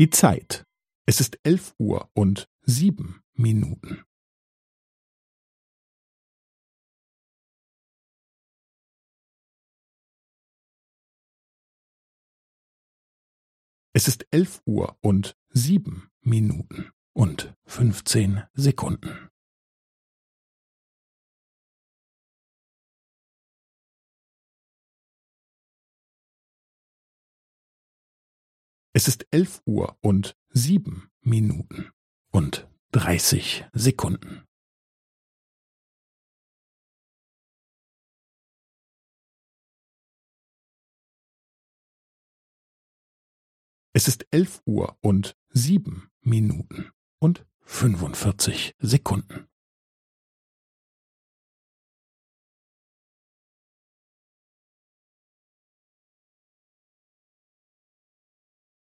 Die Zeit. Es ist elf Uhr und sieben Minuten. Es ist elf Uhr und sieben Minuten und fünfzehn Sekunden. Es ist elf Uhr und sieben Minuten und dreißig Sekunden. Es ist elf Uhr und sieben Minuten und fünfundvierzig Sekunden.